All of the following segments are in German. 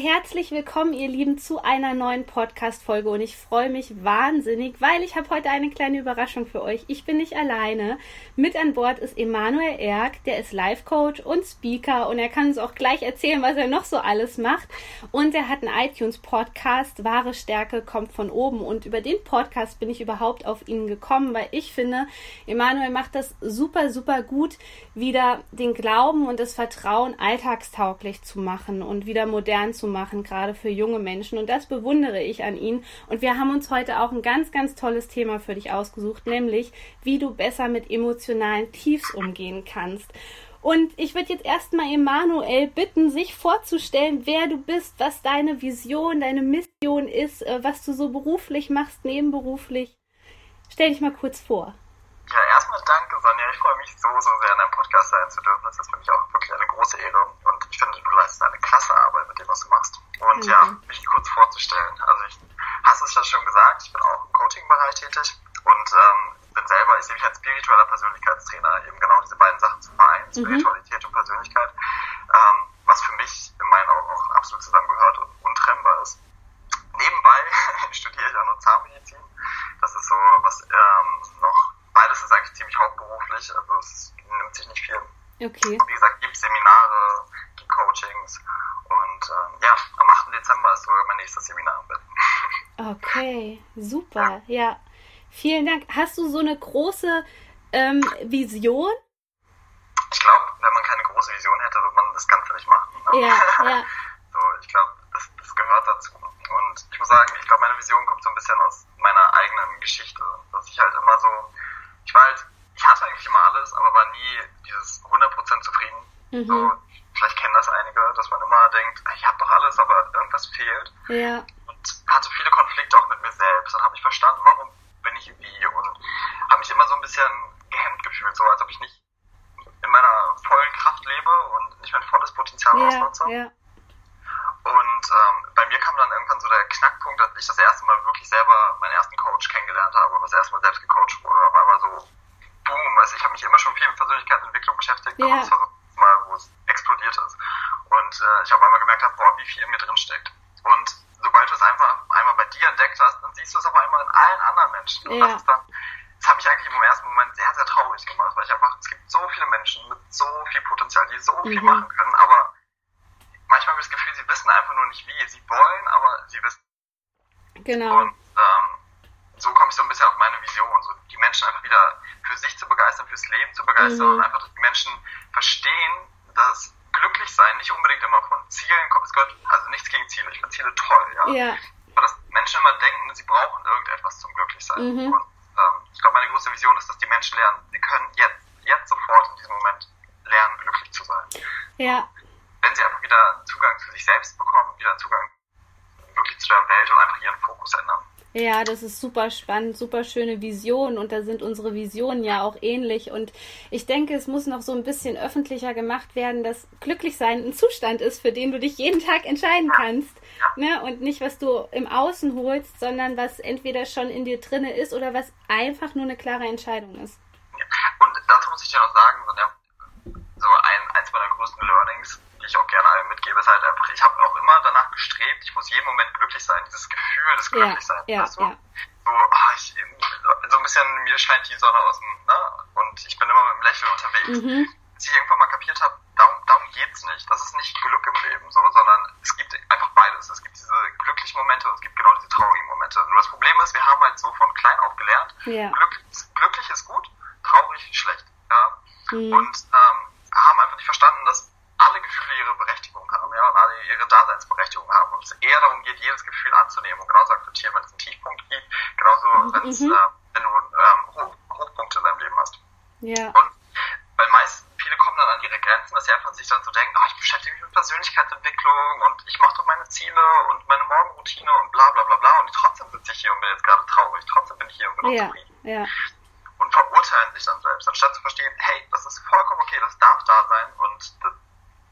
herzlich willkommen, ihr Lieben, zu einer neuen Podcast-Folge und ich freue mich wahnsinnig, weil ich habe heute eine kleine Überraschung für euch. Ich bin nicht alleine. Mit an Bord ist Emanuel Erk, der ist Life-Coach und Speaker und er kann uns auch gleich erzählen, was er noch so alles macht. Und er hat einen iTunes-Podcast, Wahre Stärke kommt von oben und über den Podcast bin ich überhaupt auf ihn gekommen, weil ich finde, Emanuel macht das super, super gut, wieder den Glauben und das Vertrauen alltagstauglich zu machen und wieder modern zu zu machen, gerade für junge Menschen. Und das bewundere ich an ihn. Und wir haben uns heute auch ein ganz, ganz tolles Thema für dich ausgesucht, nämlich wie du besser mit emotionalen Tiefs umgehen kannst. Und ich würde jetzt erstmal Emanuel bitten, sich vorzustellen, wer du bist, was deine Vision, deine Mission ist, äh, was du so beruflich machst, nebenberuflich. Stell dich mal kurz vor. Ja, erstmal danke, Sonja. Ich freue mich so, so sehr, in deinem Podcast sein zu dürfen. Das ist für mich auch wirklich eine große Ehre. Und ich finde, du leistest eine klasse Arbeit mit dem, was du machst. Und mhm. ja, mich kurz vorzustellen. Also ich hast es ja schon gesagt, ich bin auch im Coaching-Bereich tätig und ähm, bin selber, ich sehe mich als spiritueller Persönlichkeitstrainer, eben genau diese beiden Sachen zu vereinen, mhm. Spiritualität und Persönlichkeit, ähm, was für mich in meinen Augen auch absolut zusammengehört und untrennbar ist. Nebenbei studiere ich auch noch Zahnmedizin. Das ist so was ähm, noch beides ist eigentlich ziemlich hauptberuflich, also es nimmt sich nicht viel. Okay. Wie gesagt, gibt Seminare, gibt Coachings und ähm, ja, am 8. Dezember ist sogar mein nächstes Seminar Okay, super, ja. Vielen Dank. Hast du so eine große ähm, Vision? Ich glaube, wenn man keine große Vision hätte, würde man das Ganze nicht machen. Ne? Ja, ja. So, ich glaube, das, das gehört dazu. Und ich muss sagen, ich glaube, meine Vision kommt so ein bisschen aus meiner eigenen Geschichte. Dass ich halt immer so ich war halt, ich hatte eigentlich immer alles, aber war nie dieses 100% zufrieden. Mhm. So, vielleicht kennen das einige, dass man immer denkt, ich habe doch alles, aber irgendwas fehlt. Ja. Und hatte viele Konflikte auch und habe ich verstanden, warum bin ich wie und habe mich immer so ein bisschen gehemmt gefühlt, so als ob ich nicht in meiner vollen Kraft lebe und nicht mein volles Potenzial ja, ausnutze. Ja. Und ähm, bei mir kam dann irgendwann so der Knackpunkt, dass ich das erste Mal wirklich selber meinen ersten Coach kennengelernt habe und das erste Mal selbst gecoacht wurde. Auf einmal so, boom, weißt, ich habe mich immer schon viel mit Persönlichkeitsentwicklung beschäftigt, yeah. aber das war so mal, wo es explodiert ist. Und äh, ich auf einmal gemerkt habe, boah, wie viel in mir drin steckt. Und sobald du es einfach einmal bei dir entdeckt hast, dann siehst du es auf einmal in allen anderen Menschen. Und yeah. das ist dann das hat mich eigentlich im ersten Moment sehr, sehr traurig gemacht, weil ich einfach, es gibt so viele Menschen mit so viel Potenzial, die so viel mhm. machen können, aber manchmal habe ich das Gefühl, sie wissen einfach nur nicht wie. Sie wollen, aber sie wissen. Genau. Und ähm, so komme ich so ein bisschen auf meine Vision, so die Menschen einfach wieder für sich zu begeistern, fürs Leben zu begeistern mhm. und einfach, dass die Menschen verstehen, dass glücklich sein nicht unbedingt immer von Zielen kommt. Es gehört also nichts gegen Ziele. Ich finde Ziele toll, ja. ja. Aber dass Menschen immer denken, sie brauchen irgendetwas zum Glücklichsein. Mhm. Und ähm, ich glaube, meine große Vision ist, dass die Menschen lernen, sie können jetzt, jetzt sofort in diesem Moment lernen, glücklich zu sein. Ja wenn sie einfach wieder Zugang zu sich selbst bekommen, wieder Zugang der Welt und einfach ihren Fokus ändern. Ja, das ist super spannend, super schöne Vision und da sind unsere Visionen ja auch ähnlich und ich denke, es muss noch so ein bisschen öffentlicher gemacht werden, dass Glücklichsein ein Zustand ist, für den du dich jeden Tag entscheiden kannst ne? und nicht, was du im Außen holst, sondern was entweder schon in dir drinne ist oder was einfach nur eine klare Entscheidung ist. Ja. Und dazu muss ich dir noch sagen, so ein, eins meiner größten Learnings ich auch gerne allen mitgebe, ist halt einfach, ich habe auch immer danach gestrebt, ich muss jeden Moment glücklich sein, dieses Gefühl des Glücklichseins. Ja, weißt du? ja. So, ach, ich, so ein bisschen, mir scheint die Sonne aus dem, ne? Und ich bin immer mit dem Lächeln unterwegs. Mhm. Bis ich irgendwann mal kapiert habe, darum, darum geht's nicht. Das ist nicht Glück im Leben, so, sondern es gibt einfach beides. Es gibt diese glücklichen Momente und es gibt genau diese traurigen Momente. Nur das Problem ist, wir haben halt so von klein auf gelernt, ja. Glück, glücklich ist gut, traurig schlecht. Ja? Mhm. Und ähm, haben einfach nicht verstanden, dass Gefühle ihre Berechtigung haben, ja, und alle ihre Daseinsberechtigung haben. Und es eher darum geht, jedes Gefühl anzunehmen und genauso akzeptieren, wenn es einen Tiefpunkt gibt, genauso, mhm. äh, wenn du ähm, Hoch, Hochpunkte in deinem Leben hast. Ja. Und weil meist viele kommen dann an ihre Grenzen, dass sie einfach sich dann so denken, oh, ich beschäftige mich mit Persönlichkeitsentwicklung und ich mache doch meine Ziele und meine Morgenroutine und bla bla bla bla und trotzdem sitze ich hier und bin jetzt gerade traurig, trotzdem bin ich hier und bin ja. unzufrieden. Ja. Und verurteilen sich dann selbst, anstatt zu verstehen, hey, das ist vollkommen okay, das darf da sein und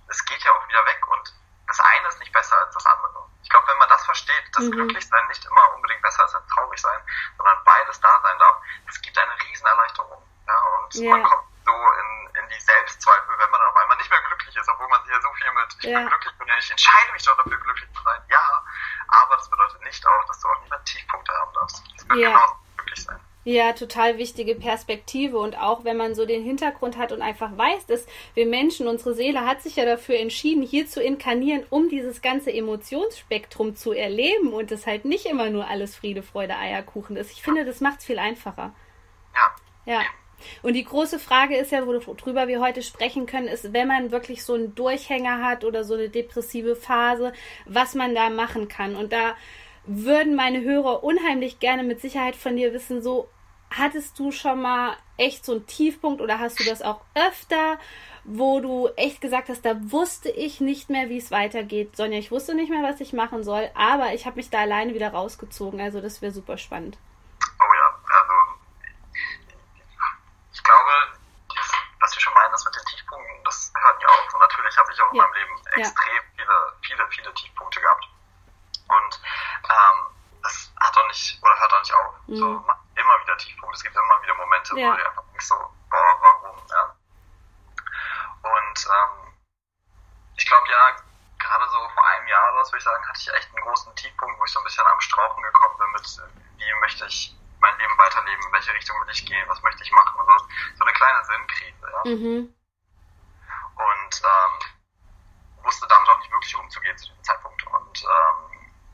es geht ja auch wieder weg und das eine ist nicht besser als das andere. Ich glaube, wenn man das versteht, dass mhm. Glücklichsein nicht immer unbedingt besser ist als traurig sein, sondern beides da sein darf, das gibt eine riesen Erleichterung. Ja, und yeah. man kommt so in, in die Selbstzweifel, wenn man dann auf einmal nicht mehr glücklich ist, obwohl man sich ja so viel mit, ich yeah. bin glücklich und ich entscheide mich doch dafür, glücklich zu sein. Ja, aber das bedeutet nicht auch, dass du auch nicht mehr Tiefpunkte haben darfst. Das wird yeah. sein. Ja, total wichtige Perspektive und auch wenn man so den Hintergrund hat und einfach weiß, dass wir Menschen, unsere Seele hat sich ja dafür entschieden, hier zu inkarnieren, um dieses ganze Emotionsspektrum zu erleben und es halt nicht immer nur alles Friede, Freude, Eierkuchen ist. Ich finde, das macht es viel einfacher. Ja. Ja. Und die große Frage ist ja, worüber wir heute sprechen können, ist, wenn man wirklich so einen Durchhänger hat oder so eine depressive Phase, was man da machen kann. Und da würden meine Hörer unheimlich gerne mit Sicherheit von dir wissen, so hattest du schon mal echt so einen Tiefpunkt oder hast du das auch öfter, wo du echt gesagt hast, da wusste ich nicht mehr, wie es weitergeht. Sonja, ich wusste nicht mehr, was ich machen soll, aber ich habe mich da alleine wieder rausgezogen. Also das wäre super spannend. Oh ja, also ich glaube, das, was wir schon meinen, das mit den Tiefpunkten, das hört nie auf. Und natürlich habe ich auch ja. in meinem Leben extrem ja. viele, viele, viele Tiefpunkte gehabt. Und ähm, das hat doch nicht, oder hört doch nicht auf. Mhm. So, immer wieder Tiefpunkte, es gibt immer wieder Momente, ja. wo du einfach nicht so, boah, warum, ja. Und ähm, ich glaube ja, gerade so vor einem Jahr oder was würde ich sagen, hatte ich echt einen großen Tiefpunkt, wo ich so ein bisschen am Strauchen gekommen bin mit, wie möchte ich mein Leben weiterleben, in welche Richtung will ich gehen, was möchte ich machen und so. So eine kleine Sinnkrise, ja. Mhm. Und ähm, wusste damit auch nicht wirklich umzugehen zu dem Zeitpunkt. Und ähm,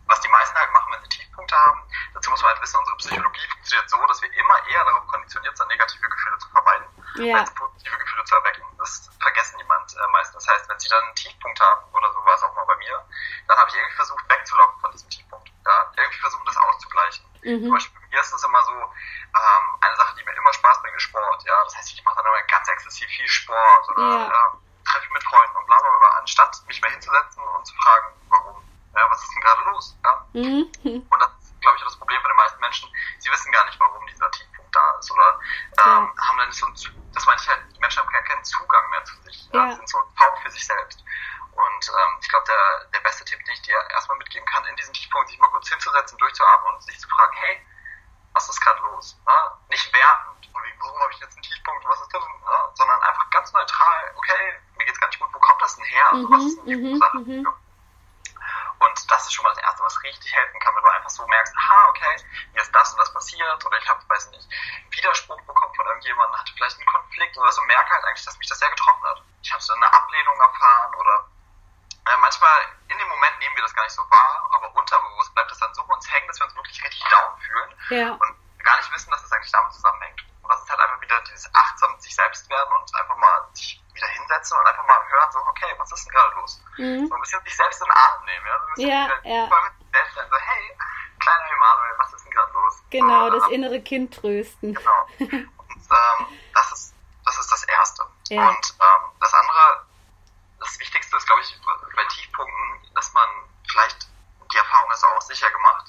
was die meisten halt machen, wenn sie Tiefpunkte haben, dazu muss man halt wissen, unsere Psychologie funktioniert so, dass wir immer eher darauf konditioniert sind, negative Gefühle zu vermeiden, ja. als positive Gefühle zu erwecken. Das vergessen jemand äh, meistens. Das heißt, wenn sie dann einen Tiefpunkt haben, oder so war es auch mal bei mir, dann habe ich irgendwie versucht wegzulocken von diesem Tiefpunkt. Ja, irgendwie versucht, das auszugleichen. Mhm. Zum Beispiel bei mir ist es immer so, ähm, eine Sache, die mir immer Spaß bringt, ist Sport. Ja, das heißt, ich mache dann immer ganz exzessiv viel Sport oder ja. Ja, treffe mich mit Freunden und bla bla bla, anstatt mich mal hinzusetzen und zu fragen, warum ja, was ist denn gerade los? Ja? Mhm. Und das ist, glaube ich, das Problem bei den meisten Menschen. Sie wissen gar nicht, warum dieser Tiefpunkt da ist oder ähm, ja. haben dann nicht so einen, das meine ich halt, die Menschen haben gar keinen Zugang mehr zu sich. Ja. ja? Sind so taub für sich selbst. Und ähm, ich glaube, der, der beste Tipp, den ich dir erstmal mitgeben kann, in diesem Tiefpunkt sich mal kurz hinzusetzen, durchzuatmen und sich zu fragen, hey, was ist gerade los? Ja? Nicht wertend, warum habe ich jetzt einen Tiefpunkt, was ist das? Ja? Sondern einfach ganz neutral, okay, mir geht's gar nicht gut, wo kommt das denn her? Also, was ist denn die mhm, Ursache? Mhm. Und das ist schon mal das Erste, was richtig helfen kann, wenn du einfach so merkst, aha, okay, mir ist das und das passiert oder ich habe, weiß nicht, Widerspruch bekommen von irgendjemandem, hatte vielleicht einen Konflikt oder so, merke halt eigentlich, dass mich das sehr getroffen hat. Ich hatte eine Ablehnung erfahren oder äh, manchmal in dem Moment nehmen wir das gar nicht so wahr, aber unterbewusst bleibt das dann so uns hängen, dass wir uns wirklich richtig down fühlen ja. und gar nicht wissen, dass das eigentlich damit zusammenhängt. Und das ist halt einfach wieder dieses achtsam mit sich selbst werden und einfach mal sich wieder hinsetzen und einfach mal hören, so, okay, was ist denn gerade los? Mhm. So ein bisschen sich selbst in den Arm nehmen, ja? So ja, ja. selbst sein, so, hey, kleiner Emanuel, was ist denn gerade los? Genau, so, das ähm, innere Kind trösten. Genau. Und ähm, das, ist, das ist das Erste. Ja. Und ähm, das andere, das Wichtigste ist, glaube ich, bei Tiefpunkten, dass man vielleicht, die Erfahrung ist auch sicher gemacht,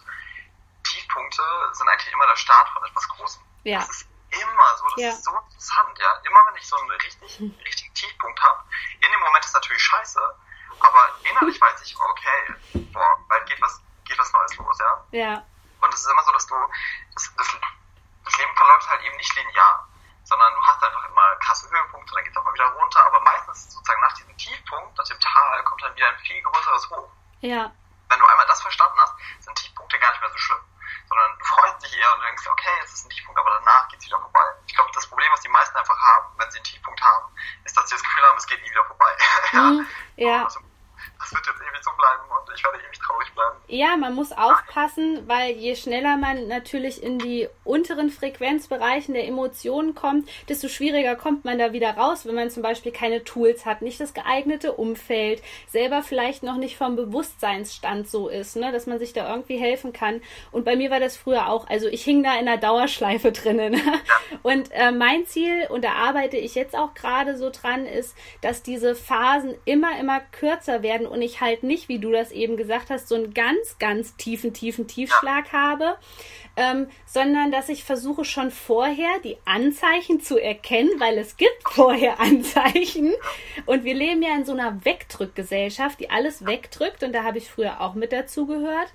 Tiefpunkte sind eigentlich immer der Start von etwas Großem. Ja. Das ist immer so. Das ja. ist so interessant, ja. Immer wenn ich so einen richtig, richtigen Tiefpunkt habe, in dem Moment ist natürlich scheiße, aber innerlich weiß ich, okay, boah, bald geht was, geht was Neues los, ja. Ja. Und es ist immer so, dass du, das, das, das Leben verläuft halt eben nicht linear, sondern du hast einfach immer krasse Höhepunkte, dann geht es auch mal wieder runter, aber meistens sozusagen nach diesem Tiefpunkt, nach dem Tal, kommt dann wieder ein viel größeres Hoch. Ja. Wenn du einmal das verstanden hast, sind Tiefpunkte gar nicht mehr so schlimm sondern du freust dich eher und denkst, okay, jetzt ist ein Tiefpunkt, aber danach geht es wieder vorbei. Ich glaube, das Problem, was die meisten einfach haben, wenn sie einen Tiefpunkt haben, ist, dass sie das Gefühl haben, es geht nie wieder vorbei. ja. Mhm, ja. Also, das wird jetzt ewig so bleiben und ich werde ewig traurig bleiben. Ja, man muss aufpassen, weil je schneller man natürlich in die unteren Frequenzbereichen der Emotionen kommt, desto schwieriger kommt man da wieder raus, wenn man zum Beispiel keine Tools hat, nicht das geeignete Umfeld, selber vielleicht noch nicht vom Bewusstseinsstand so ist, ne, dass man sich da irgendwie helfen kann. Und bei mir war das früher auch, also ich hing da in einer Dauerschleife drinnen. Ja. Und äh, mein Ziel, und da arbeite ich jetzt auch gerade so dran, ist, dass diese Phasen immer, immer kürzer werden und ich halt nicht, wie du das eben gesagt hast, so einen ganz, ganz tiefen, tiefen Tiefschlag habe. Ähm, sondern dass ich versuche schon vorher die Anzeichen zu erkennen, weil es gibt vorher Anzeichen. Und wir leben ja in so einer Wegdrückgesellschaft, die alles wegdrückt. Und da habe ich früher auch mit dazu gehört.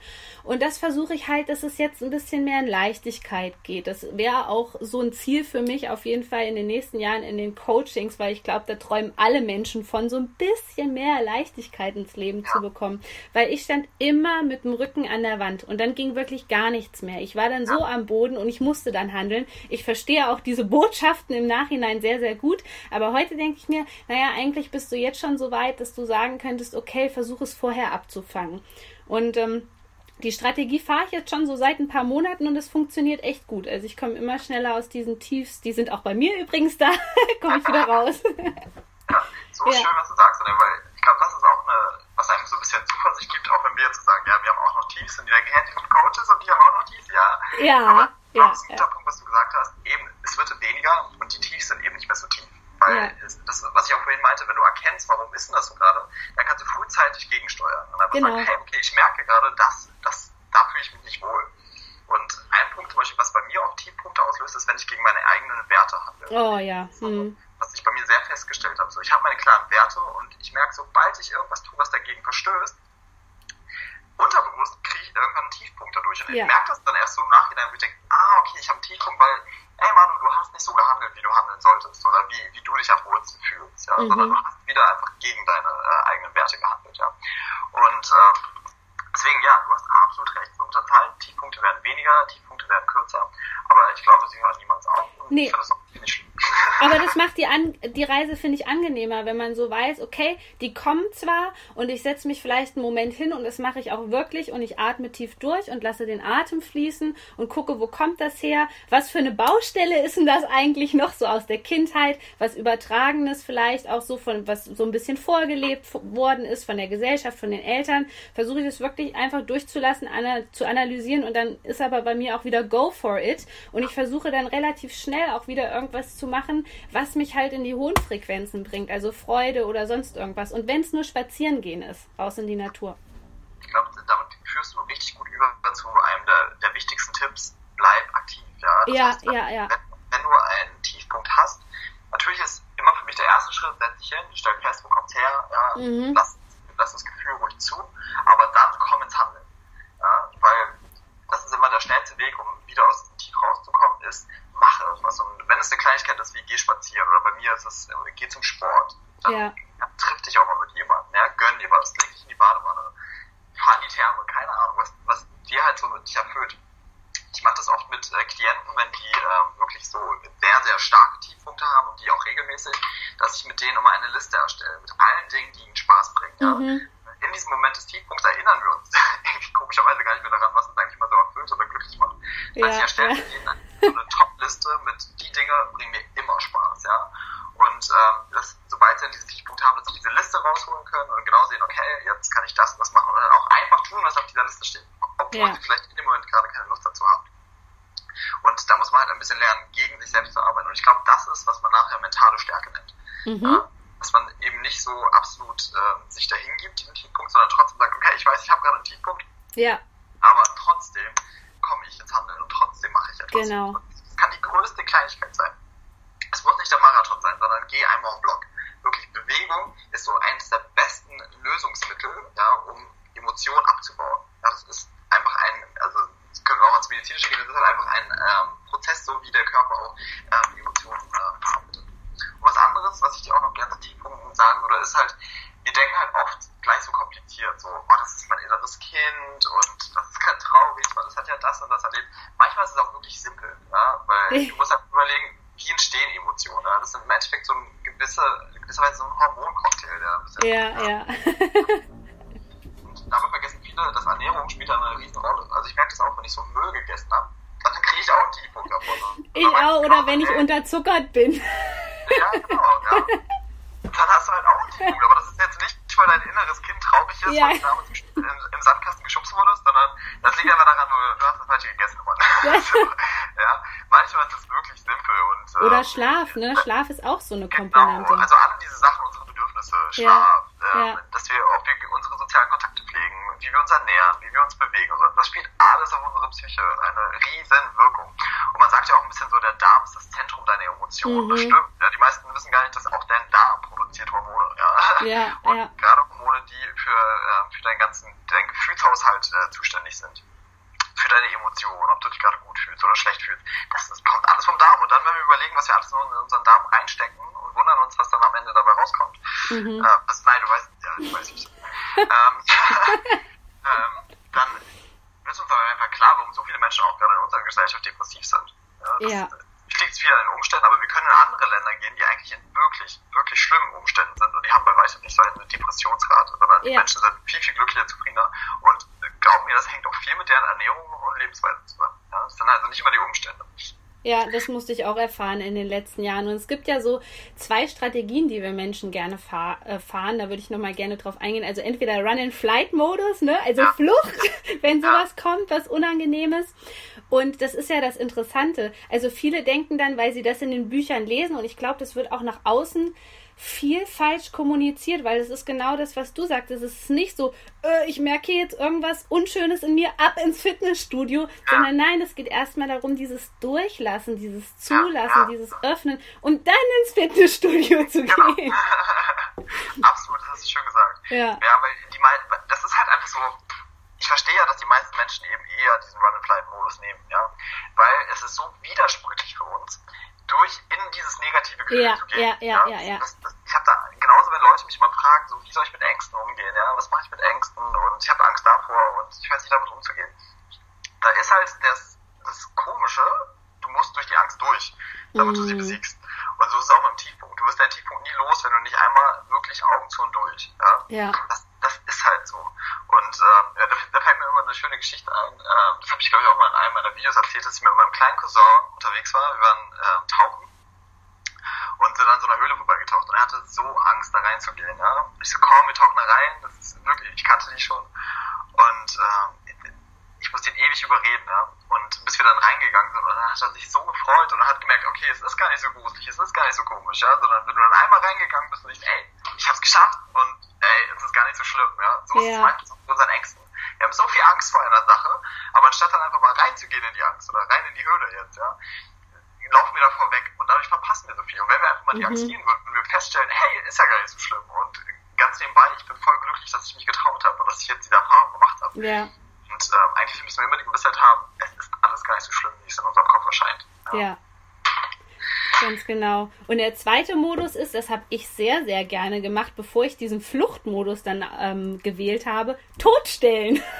Und das versuche ich halt, dass es jetzt ein bisschen mehr in Leichtigkeit geht. Das wäre auch so ein Ziel für mich auf jeden Fall in den nächsten Jahren in den Coachings, weil ich glaube, da träumen alle Menschen von, so ein bisschen mehr Leichtigkeit ins Leben zu bekommen. Weil ich stand immer mit dem Rücken an der Wand und dann ging wirklich gar nichts mehr. Ich war dann so am Boden und ich musste dann handeln. Ich verstehe auch diese Botschaften im Nachhinein sehr, sehr gut. Aber heute denke ich mir, naja, eigentlich bist du jetzt schon so weit, dass du sagen könntest, okay, versuch es vorher abzufangen. Und ähm, die Strategie fahre ich jetzt schon so seit ein paar Monaten und es funktioniert echt gut. Also ich komme immer schneller aus diesen Tiefs. Die sind auch bei mir übrigens da. komme ich wieder raus. ja, so ja. schön, was du sagst, weil ich glaube, das ist auch eine, was einem so ein bisschen Zuversicht gibt, auch wenn wir jetzt sagen, ja, wir haben auch noch Tiefs und die denken, hey, die Coaches und die haben auch noch Tiefs, ja. Ja. Aber ja, das ist ein guter ja. Punkt, was du gesagt hast. Eben, es wird weniger und die Tiefs sind eben nicht mehr so tief. Weil ja. das, was ich auch vorhin meinte, wenn du erkennst, warum ist denn das so gerade, dann kannst du frühzeitig gegensteuern. Und einfach genau. sagen, hey, okay, ich merke gerade, das, das, da fühle ich mich nicht wohl. Und ein Punkt zum Beispiel, was bei mir auch Tiefpunkte auslöst, ist, wenn ich gegen meine eigenen Werte handle. Oh ja. Hm. Was ich bei mir sehr festgestellt habe. So, ich habe meine klaren Werte und ich merke, sobald ich irgendwas tue, was dagegen verstößt, unterbewusst kriege ich irgendwann einen Tiefpunkt dadurch. Und ja. ich merke das dann erst so im Nachhinein, wo ich denke, ah, okay, ich habe einen Tiefpunkt, weil ey Manu, du hast nicht so gehandelt, wie du handeln solltest oder wie, wie du dich am wohlsten fühlst, ja, mhm. sondern du hast wieder einfach gegen deine äh, eigenen Werte gehandelt, ja. Und äh, deswegen, ja, du hast absolut recht. So, totalen Tiefpunkte werden weniger, Tiefpunkte werden kürzer, aber ich glaube, sie hören niemals auf. Und nee. ich finde das auch nicht schlimm. Aber das macht die, Reise, finde ich, angenehmer, wenn man so weiß, okay, die kommen zwar und ich setze mich vielleicht einen Moment hin und das mache ich auch wirklich und ich atme tief durch und lasse den Atem fließen und gucke, wo kommt das her? Was für eine Baustelle ist denn das eigentlich noch so aus der Kindheit? Was Übertragenes vielleicht auch so von, was so ein bisschen vorgelebt worden ist von der Gesellschaft, von den Eltern. Versuche ich das wirklich einfach durchzulassen, zu analysieren und dann ist aber bei mir auch wieder go for it und ich versuche dann relativ schnell auch wieder irgendwas zu machen, was mich halt in die hohen Frequenzen bringt, also Freude oder sonst irgendwas. Und wenn es nur spazieren gehen ist, raus in die Natur. Ich glaube, damit führst du richtig gut über zu einem der, der wichtigsten Tipps, bleib aktiv. Ja, ja, heißt, ja, ja. Wenn, wenn, du einen Tiefpunkt hast, natürlich ist immer für mich der erste Schritt, setz dich hin, stell fest, wo kommt's her, ja, mhm. lass, lass das Gefühl ruhig zu, aber dann komm ins Handeln. Ja, weil das ist immer der schnellste Weg, um wieder aus dem Tief rauszukommen, ist, mach irgendwas. Und wenn es eine Kleinigkeit ist wie geh spazieren oder bei mir ist es, äh, geh zum Sport, dann, ja. dann triff dich auch mal mit jemandem, ja, gönn dir was, leg dich in die Badewanne, fahr in die Therme, keine Ahnung, was, was dir halt so mit dich erfüllt. Ich mache das oft mit äh, Klienten, wenn die äh, wirklich so sehr, sehr starke Tiefpunkte haben und die auch regelmäßig, dass ich mit denen immer eine Liste erstelle mit allen Dingen, die ihnen Spaß bringen. Ja. Mhm. In diesem Moment des Tiefpunkts erinnern wir uns komischerweise gar nicht mehr daran, was uns eigentlich mal so erfüllt oder glücklich macht. Das heißt, ich erstelle ja. mit denen so eine Top-Liste mit die Dinge bringen mir immer Spaß, ja. Und ähm, das, sobald sie dann diesen Tiefpunkt haben, dass sie diese Liste rausholen können und genau sehen, okay, jetzt kann ich das und das machen und dann auch einfach tun, was auf dieser Liste steht, obwohl ja. sie vielleicht in dem Moment gerade keine Lust dazu haben. Und da muss man halt ein bisschen lernen, gegen sich selbst zu arbeiten. Und ich glaube, das ist, was man nachher mentale Stärke nennt. Mhm. Ja, dass man eben nicht so absolut äh, sich dahin gibt, diesen Tiefpunkt, sondern trotzdem sagt, okay, ich weiß, ich habe gerade einen Tiefpunkt. Ja. Aber trotzdem komme ich ins Handeln und trotzdem mache ich etwas. Genau. Kann die größte Kleinigkeit sein. Es muss nicht der Marathon sein, sondern geh einmal im Block. Wirklich, Bewegung ist so eines der besten Lösungsmittel, ja, um Emotionen abzubauen. Ja, das ist einfach ein, also das können wir auch ins Medizinische gehen, das ist halt einfach ein ähm, Prozess, so wie der Körper auch ähm, Emotionen äh, verarbeitet. Und was anderes, was ich dir auch noch gerne zu Tiefpunkten sagen würde, ist halt, wir denken halt oft gleich so kompliziert, so, oh, das ist mein inneres Kind und das ist kein traurig, weil das hat ja das und das erlebt. Manchmal ist es auch wirklich simpel, ja, weil du musst halt überlegen, wie entstehen Emotionen. Ja? Das ist im Endeffekt so ein gewisser, gewisserweise so ein Hormoncocktail, der ein bisschen. Ja, ja. und dabei vergessen viele, dass Ernährung spielt eine riesen Rolle. Also ich merke das auch, wenn ich so Müll gegessen habe, dann kriege ich auch einen Tiefpunkt davon. Ne? Ich auch, oder wenn ich unterzuckert bin. Ja, genau, ja. Dann hast du halt auch einen Tiefpunkt, aber das ist jetzt nicht, weil dein inneres Kind traurig ist, ja. weil du damals im, im Sandkasten geschubst wurdest, sondern das liegt einfach daran, du, hast das falsche gegessen, Mann. Ja. also, ja, manchmal ist es wirklich simpel und. Äh, Oder Schlaf, ne? Schlaf ist auch so eine genau, Komponente. Also alle diese Sachen, unsere Bedürfnisse, Schlaf, ja. Äh, dass wir, ob wir unsere sozialen Kontakte pflegen, wie wir uns ernähren, wie wir uns bewegen und so. Das spielt alles das auf unsere Psyche eine riesen Wirkung. Und man sagt ja auch ein bisschen so, der Darm ist das Zentrum Emotionen. Mhm. Das stimmt. Ja, die meisten wissen gar nicht, dass auch dein Darm produziert Hormone. Ja, ja. Und ja. gerade Hormone, die für, äh, für deinen ganzen, deinen Gefühlshaushalt äh, zuständig sind für deine Emotionen, ob du dich gerade gut fühlst oder schlecht fühlst. Das, das kommt alles vom Darm. Und dann, wenn wir überlegen, was wir alles in unseren Darm reinstecken und wundern uns, was dann am Ende dabei rauskommt. Mhm. Äh, also, nein, du weißt, ja, ich weiß nicht. ähm, ähm, dann wird uns aber einfach klar, warum so viele Menschen auch gerade in unserer Gesellschaft depressiv sind. Ja, das, ja. liegt viel an den Umständen, aber wir können in andere Länder gehen, die eigentlich in wirklich, wirklich schlimmen Umständen sind und die haben bei weitem nicht so eine Depressionsrate, sondern die Menschen sind viel, viel glücklicher, zufriedener und glaub mir, das hängt auch viel mit deren Ernährung und Lebensweise zusammen. Ja, das sind also nicht immer die Umstände. Ja, das musste ich auch erfahren in den letzten Jahren. Und es gibt ja so zwei Strategien, die wir Menschen gerne fahr äh, fahren. Da würde ich nochmal gerne drauf eingehen. Also entweder Run-and-Flight-Modus, ne? Also. Flucht, wenn sowas kommt, was Unangenehmes. Und das ist ja das Interessante. Also viele denken dann, weil sie das in den Büchern lesen, und ich glaube, das wird auch nach außen viel falsch kommuniziert, weil es ist genau das, was du sagtest. Es ist nicht so, äh, ich merke jetzt irgendwas Unschönes in mir, ab ins Fitnessstudio, ja. sondern nein, es geht erstmal darum, dieses Durchlassen, dieses Zulassen, ja, ja. dieses Öffnen und dann ins Fitnessstudio zu genau. gehen. Absolut, das hast du schön gesagt. Ja. Ja, weil die das ist halt einfach so, ich verstehe ja, dass die meisten Menschen eben eher diesen Run-and-Flight-Modus nehmen, ja, weil es ist so widersprüchlich für uns durch in dieses negative Gefühl ja, zu gehen. Ja, ja, ja, ja. Das, das, ich habe da genauso, wenn Leute mich mal fragen, so wie soll ich mit Ängsten umgehen, ja, was mache ich mit Ängsten und ich habe Angst davor und ich weiß nicht damit umzugehen. Da ist halt das, das Komische, du musst durch die Angst durch, damit mm. du sie mhm. besiegst. Und so ist es auch im Tiefpunkt. Du wirst deinen Tiefpunkt nie los, wenn du nicht einmal wirklich Augen zu und durch. Ja. ja. Das, das ist halt so. Und ähm, ja, da, da fällt mir immer eine schöne Geschichte ein. Ähm, das habe ich, glaube ich, auch mal in einem meiner Videos erzählt, dass ich mit meinem kleinen Cousin unterwegs war. Wir waren ähm, tauchen und sind an so einer Höhle vorbeigetaucht. Und er hatte so Angst, da reinzugehen. Ja? Ich so, komm, wir tauchen da rein. Das ist wirklich, ich kannte die schon. Und ähm, ich musste ihn ewig überreden. Ja? Und bis wir dann reingegangen sind, und dann hat er sich so gefreut und hat gemerkt, okay, es ist gar nicht so gruselig, es ist gar nicht so komisch, ja, sondern wenn du dann einmal reingegangen bist und ich, ey, ich hab's geschafft und ey, es ist gar nicht so schlimm, ja. So ja. ist es meistens mit unseren Ängsten. Wir haben so viel Angst vor einer Sache, aber anstatt dann einfach mal reinzugehen in die Angst oder rein in die Höhle jetzt, ja, laufen wir davor weg und dadurch verpassen wir so viel. Und wenn wir einfach mal die Angst mhm. gehen würden und wir feststellen, hey, ist ja gar nicht so schlimm und ganz nebenbei, ich bin voll glücklich, dass ich mich getraut habe und dass ich jetzt diese Erfahrung gemacht habe. Ja. Und ähm, eigentlich müssen wir immer die Gewissheit haben, es ist alles gar nicht so schlimm, wie es in unserem Kopf erscheint. ja. ja. Ganz genau. Und der zweite Modus ist, das habe ich sehr, sehr gerne gemacht, bevor ich diesen Fluchtmodus dann ähm, gewählt habe, totstellen.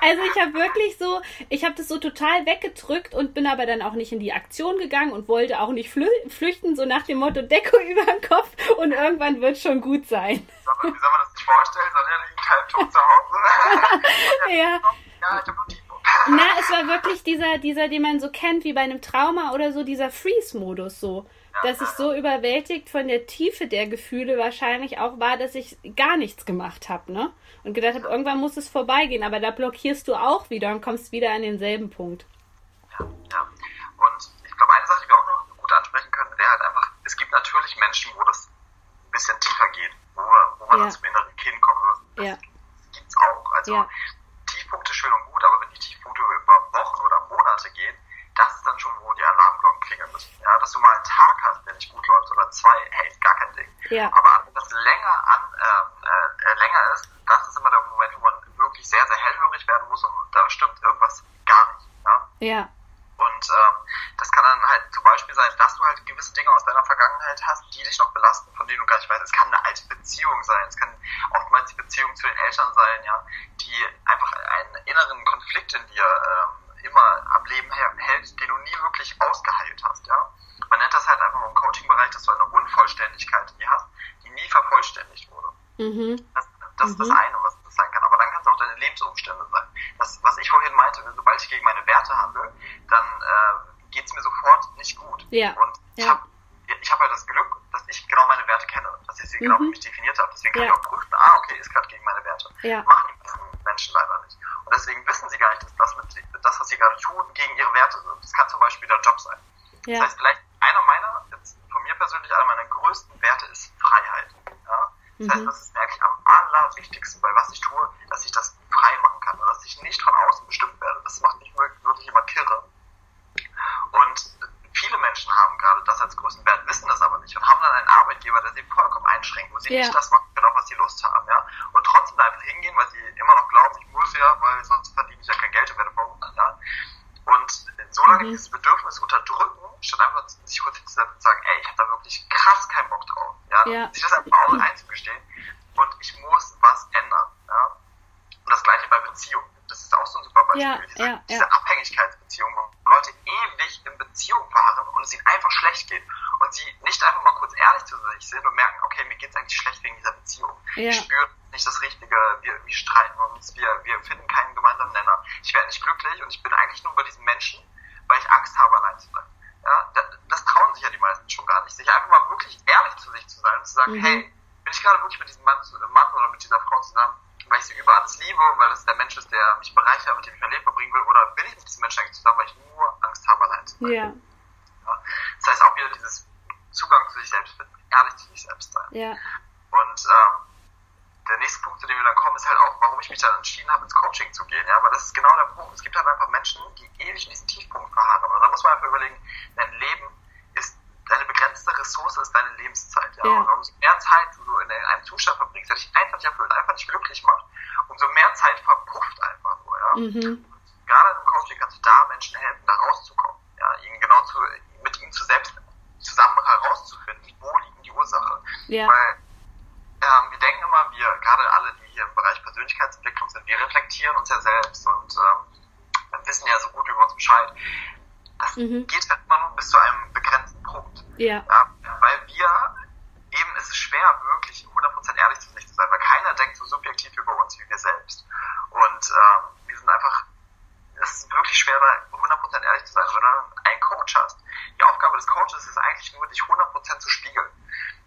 Also ich habe wirklich so, ich habe das so total weggedrückt und bin aber dann auch nicht in die Aktion gegangen und wollte auch nicht flü flüchten, so nach dem Motto Deko über den Kopf und irgendwann wird schon gut sein. Wie soll man, das sich vorstellen? Soll er liegt halb tot zu Hause? ja. Ja, ich habe nur na, es war wirklich dieser, dieser, den man so kennt wie bei einem Trauma oder so, dieser Freeze-Modus so. Dass ich so überwältigt von der Tiefe der Gefühle wahrscheinlich auch war, dass ich gar nichts gemacht habe, ne? Und gedacht habe, irgendwann muss es vorbeigehen, aber da blockierst du auch wieder und kommst wieder an denselben Punkt. Ja, ja. Und ich glaube, eine Sache, die wir auch noch gut ansprechen können, wäre halt einfach, es gibt natürlich Menschen, wo das ein bisschen tiefer geht, wo, wo man ja. zum inneren Kind kommen wird. Das ja. gibt's auch. Also ja. Tiefpunkte schön und gut, Tiefpunkte über Wochen oder Monate gehen, das ist dann schon, wo die Alarmglocken klingeln müssen. Ja, dass du mal einen Tag hast, der nicht gut läuft oder zwei, hey, ist gar kein Ding. Ja. Aber wenn das länger an, äh, äh, länger ist, das ist immer der Moment, wo man wirklich sehr, sehr hellhörig werden muss und da stimmt irgendwas gar nicht. Ja. ja. Und ähm, das kann dann halt zum Beispiel sein, dass du halt gewisse Dinge aus deiner Vergangenheit hast, die dich noch belasten, von denen du gar nicht weißt. Es kann eine alte Beziehung sein, es kann oftmals die Beziehung zu den Eltern sein, ja, die einfach einen inneren Konflikt in dir ähm, immer am Leben hält, den du nie wirklich ausgeheilt hast, ja. Man nennt das halt einfach im Coaching-Bereich, dass du eine Unvollständigkeit in dir hast, die nie vervollständigt wurde. Mhm. Das, das ist das mhm. eine, was Lebensumstände sein. Das, was ich vorhin meinte, sobald ich gegen meine Werte handle, dann äh, geht es mir sofort nicht gut. Ja. Und ich ja. habe ich hab halt das Glück, dass ich genau meine Werte kenne, dass ich sie genau Mhm. für mich definiert habe. Deswegen kann Ja. ich auch prüfen, ah, okay, ist gerade gegen meine Werte. Ja. Machen die meisten Menschen leider nicht. Und deswegen wissen sie gar nicht, dass das, mit, das was sie gerade tun, gegen ihre Werte sind. Das kann zum Beispiel der Job sein. Ja. Das heißt, vielleicht einer meiner, jetzt von mir persönlich, einer meiner größten Werte ist Freiheit. Ja? Das heißt, Mhm. das ist eigentlich am allerwichtigsten, bei was ich tue, dass ich das frei machen kann. Sie ja. nicht das machen können, auf was sie Lust haben, ja. Und trotzdem einfach hingehen, weil sie immer noch glauben, ich muss ja, weil sonst verdiene ich ja kein Geld und werde verhungern, ja. Und solange mhm. dieses Bedürfnis unterdrücken, statt einfach sich kurz hinzusetzen und sagen, ey, ich habe da wirklich krass keinen Bock drauf, ja. ja. Sich das einfach auch einzugestehen und ich muss was ändern, ja. Und das gleiche bei Beziehungen. Das ist auch so ein super Beispiel. Ja, diese, ja, diese Abhängigkeitsbeziehung, wo Leute ewig in Beziehung fahren und es ihnen einfach schlecht geht und sie nicht einfach mal kurz ehrlich zu sich sind und merken, okay, mir geht es eigentlich schlecht wegen dieser Beziehung. Ja. Ich spüre nicht das Richtige, wir, wir streiten uns, wir, wir finden keinen gemeinsamen Nenner. Ich werde nicht glücklich und ich bin eigentlich nur bei diesem Menschen, weil ich Angst habe, allein zu sein. Ja, das trauen sich ja die meisten schon gar nicht, sich einfach mal wirklich ehrlich zu sich zu sein und zu sagen, mhm. hey, bin ich gerade wirklich mit diesem Mann, Mann oder mit dieser Frau zusammen, weil ich sie über alles liebe, weil das der Mensch ist, der mich bereichert, mit dem ich mein Leben verbringen will, oder bin ich mit diesem Menschen eigentlich zusammen, weil ich nur Angst habe, allein zu sein? Ja. ja. Das heißt auch wieder dieses Zugang zu sich selbst finden, ehrlich zu sich selbst sein. Ja. Und ähm, der nächste Punkt, zu dem wir dann kommen, ist halt auch, warum ich mich dann entschieden habe, ins Coaching zu gehen. Ja, weil das ist genau der Punkt. Es gibt halt einfach Menschen, die ewig in diesen Tiefpunkt verharren. Und da muss man einfach überlegen, dein Leben ist, deine begrenzte Ressource ist deine Lebenszeit. Ja. ja. Und umso mehr Zeit du in einem Zustand verbringst, der dich einfach nicht erfüllt, einfach nicht glücklich macht, umso mehr Zeit verpufft einfach nur. Ja. Mhm. gerade im Coaching kannst du da Menschen helfen, da rauszukommen. Ja, ihnen genau zu, mit ihnen zu selbst zusammen herauszufinden, wo liegt die Ursache. Ja. Weil ähm, wir denken immer, wir, gerade alle, die hier im Bereich Persönlichkeitsentwicklung sind, wir reflektieren uns ja selbst und ähm, wissen ja so gut über uns Bescheid. Das mhm. geht halt immer nur bis zu einem begrenzten Punkt. Ja. ja. Weil wir, eben ist es schwer, wirklich 100% ehrlich zu sich zu sein, weil keiner denkt so subjektiv über uns wie wir selbst. Und ähm, wir sind einfach, es ist wirklich schwer, da 100% ehrlich zu sein. Wenn du einen Coach hast, die Aufgabe des Coaches ist eigentlich nur, dich 100% zu spiegeln